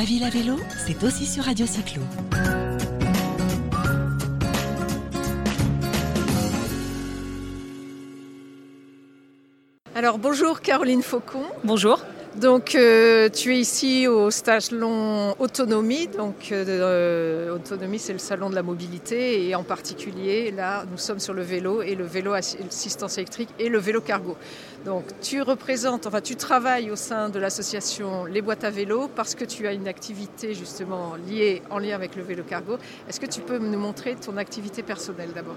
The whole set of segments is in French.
Ma ville à vélo, c'est aussi sur Radio Cyclo. Alors bonjour Caroline Faucon. Bonjour. Donc euh, tu es ici au salon Autonomie. Donc euh, Autonomie c'est le salon de la mobilité et en particulier là nous sommes sur le vélo et le vélo assistance électrique et le vélo cargo. Donc tu représentes, enfin tu travailles au sein de l'association Les Boîtes à vélo parce que tu as une activité justement liée en lien avec le vélo cargo. Est-ce que tu peux nous montrer ton activité personnelle d'abord?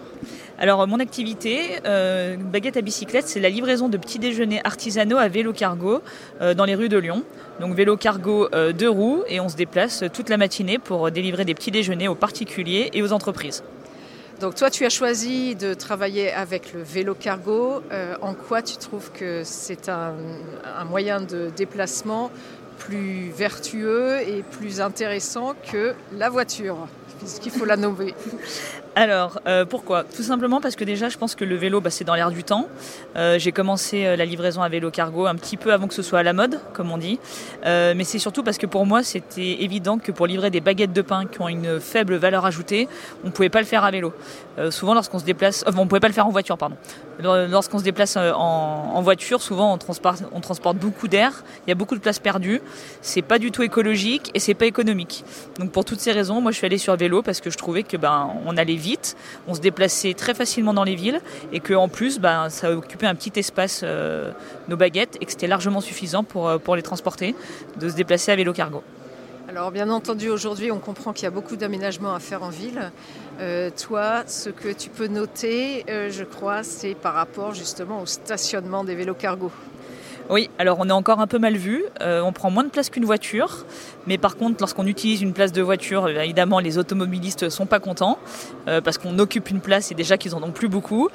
Alors mon activité, euh, baguette à bicyclette, c'est la livraison de petits déjeuners artisanaux à vélo cargo euh, dans les rues de Lyon. Donc vélo cargo euh, deux roues et on se déplace toute la matinée pour délivrer des petits déjeuners aux particuliers et aux entreprises. Donc toi, tu as choisi de travailler avec le vélo cargo. Euh, en quoi tu trouves que c'est un, un, moyen de déplacement plus vertueux et plus intéressant que la voiture, puisqu'il faut la nommer alors, euh, pourquoi? Tout simplement parce que déjà, je pense que le vélo, bah, c'est dans l'air du temps. Euh, j'ai commencé euh, la livraison à vélo cargo un petit peu avant que ce soit à la mode, comme on dit. Mais c'est surtout parce que pour moi, c'était évident que pour livrer des baguettes de pain qui ont une faible valeur ajoutée, on ne pouvait pas le faire à vélo. Souvent, lorsqu'on se déplace, on ne pouvait pas le faire en voiture, pardon. Lorsqu'on se déplace en, voiture, souvent, on transporte, on transporte beaucoup d'air. Il y a beaucoup de place perdue. C'est pas du tout écologique et c'est pas économique. Donc, pour toutes ces raisons, moi, je suis allée sur vélo parce que je trouvais que ben, on allait vite, on se déplaçait très facilement dans les villes et qu'en plus, ben, ça occupait un petit espace, euh, nos baguettes, et que c'était largement suffisant pour, euh, pour les transporter, de se déplacer à vélo cargo. Alors bien entendu, aujourd'hui, on comprend qu'il y a beaucoup d'aménagements à faire en ville. Euh, toi, ce que tu peux noter, je crois, c'est par rapport justement au stationnement des vélos cargo. Oui, alors on est encore un peu mal vu. Euh, on prend moins de place qu'une voiture, mais par contre, lorsqu'on utilise une place de voiture, euh, évidemment, les automobilistes sont pas contents euh, parce qu'on occupe une place et déjà qu'ils en ont plus beaucoup,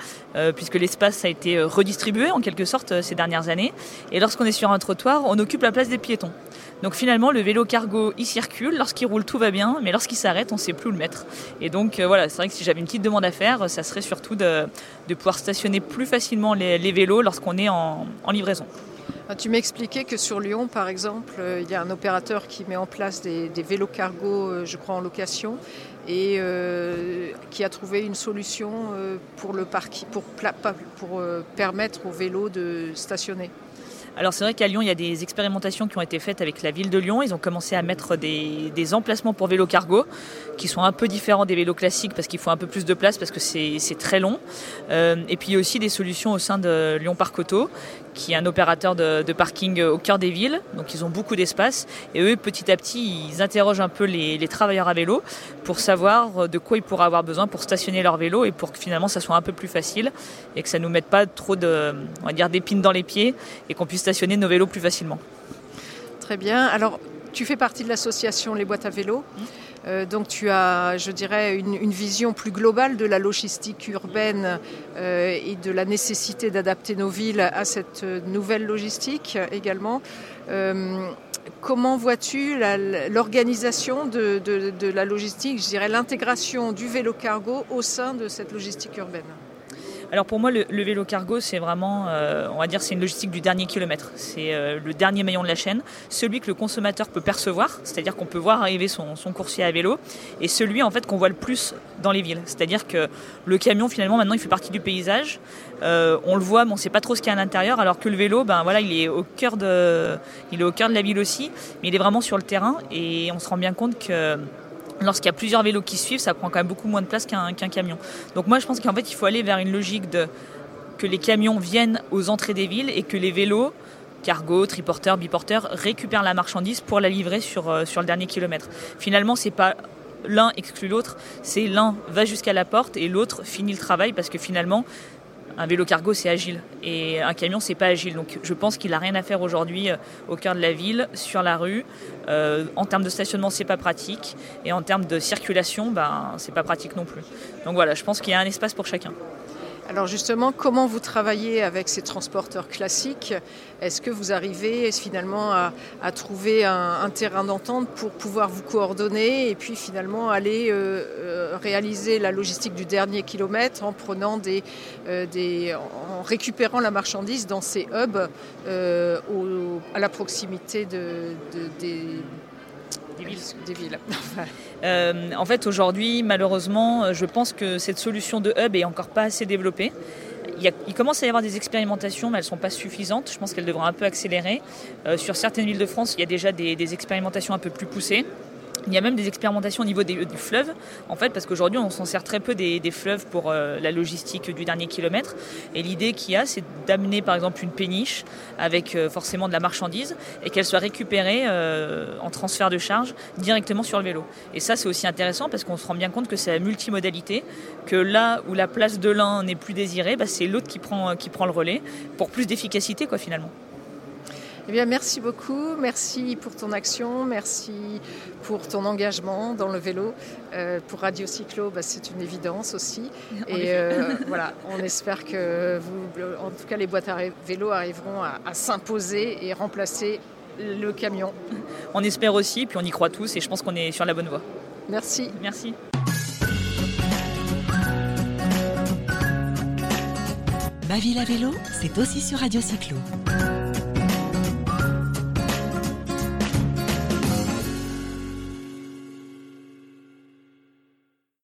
puisque l'espace a été redistribué en quelque sorte ces dernières années. Et lorsqu'on est sur un trottoir, on occupe la place des piétons. Donc finalement, le vélo cargo, il circule. Lorsqu'il roule, tout va bien, mais lorsqu'il s'arrête, on ne sait plus où le mettre. Et donc euh, voilà, c'est vrai que si j'avais une petite demande à faire, ça serait surtout de, pouvoir stationner plus facilement les, vélos lorsqu'on est en, livraison. Ah, Tu m'expliquais que sur Lyon, par exemple, euh, il y a un opérateur qui met en place des, vélos cargo, euh, je crois, en location, et qui a trouvé une solution pour, le parc, pour, permettre aux vélos de stationner. Alors c'est vrai qu'à Lyon, il y a des expérimentations qui ont été faites avec la ville de Lyon. Ils ont commencé à mettre des, emplacements pour vélos cargo qui sont un peu différents des vélos classiques parce qu'il faut un peu plus de place parce que c'est très long. Euh, et puis il y a aussi des solutions au sein de Lyon Parc Auto qui est un opérateur de, de parking au cœur des villes. Donc ils ont beaucoup d'espace et eux petit à petit ils interrogent un peu les, les travailleurs à vélo pour savoir de quoi ils pourraient avoir besoin pour stationner leur vélo et pour que finalement ça soit un peu plus facile et que ça nous mette pas trop de, on va dire d'épines dans les pieds et qu'on puisse stationner nos vélos plus facilement. Très bien. Alors, tu fais partie de l'association Les Boîtes à vélo. Euh, donc tu as, je dirais, une, vision plus globale de la logistique urbaine euh, et de la nécessité d'adapter nos villes à cette nouvelle logistique également. Euh, comment vois-tu l'organisation de, de, de la logistique, je dirais l'intégration du vélo cargo au sein de cette logistique urbaine? Alors pour moi, le, vélo cargo, c'est vraiment, euh, on va dire, c'est une logistique du dernier kilomètre. C'est euh, le dernier maillon de la chaîne, celui que le consommateur peut percevoir, c'est-à-dire qu'on peut voir arriver son, son, coursier à vélo, et celui en fait qu'on voit le plus dans les villes. C'est-à-dire que le camion, finalement, maintenant, il fait partie du paysage. Euh, on le voit, mais on ne sait pas trop ce qu'il y a à l'intérieur, alors que le vélo, ben voilà, il est au cœur de, il est au cœur de la ville aussi, mais il est vraiment sur le terrain, et on se rend bien compte que Lorsqu'il y a plusieurs vélos qui suivent, ça prend quand même beaucoup moins de place qu'un qu camion. Donc moi, je pense qu'en fait, il faut aller vers une logique de que les camions viennent aux entrées des villes et que les vélos, cargo, triporteurs, biporteurs, récupèrent la marchandise pour la livrer sur, euh, sur le dernier kilomètre. Finalement, c'est pas l'un exclut l'autre, c'est l'un va jusqu'à la porte et l'autre finit le travail parce que finalement, un vélo cargo c'est agile. Et un camion c'est pas agile. Donc je pense qu'il a rien à faire aujourd'hui euh, au cœur de la ville sur la rue. Euh, en termes de stationnement c'est pas pratique. Et en termes de circulation ben c'est pas pratique non plus. Donc voilà je pense qu'il y a un espace pour chacun alors justement, comment vous travaillez avec ces transporteurs classiques? Est-ce que vous arrivez finalement à, trouver un, terrain d'entente pour pouvoir vous coordonner et puis finalement aller euh, euh, réaliser la logistique du dernier kilomètre en prenant des, euh, en récupérant la marchandise dans ces hubs à la proximité de, de, des des villes. Euh, en fait, aujourd'hui, malheureusement, je pense que cette solution de hub est encore pas assez développée. Il, commence à y avoir des expérimentations, mais elles ne sont pas suffisantes. Je pense qu'elles devront un peu accélérer. Euh, sur certaines villes de France, il y a déjà des expérimentations un peu plus poussées. Il y a même des expérimentations au niveau du fleuve, en fait, parce qu'aujourd'hui, on s'en sert très peu des, fleuves pour euh, la logistique du dernier kilomètre. Et l'idée qu'il y a, c'est d'amener, par exemple, une péniche avec euh, forcément de la marchandise et qu'elle soit récupérée euh, en transfert de charge directement sur le vélo. Et ça, c'est aussi intéressant parce qu'on se rend bien compte que c'est la multimodalité, que là où la place de l'un n'est plus désirée, bah, c'est l'autre qui prend, qui prend le relais pour plus d'efficacité, quoi, finalement. Eh bien, merci beaucoup. Merci pour ton action. Merci pour ton engagement dans le vélo. Euh, pour Radio Cyclo, bah, c'est une évidence aussi. Et euh, voilà, on espère que vous, en tout cas, les boîtes à vélo arriveront à, à s'imposer et remplacer le camion. On espère aussi, puis on y croit tous, et je pense qu'on est sur la bonne voie. Merci. Merci. Ma ville à vélo, c'est aussi sur Radio Cyclo.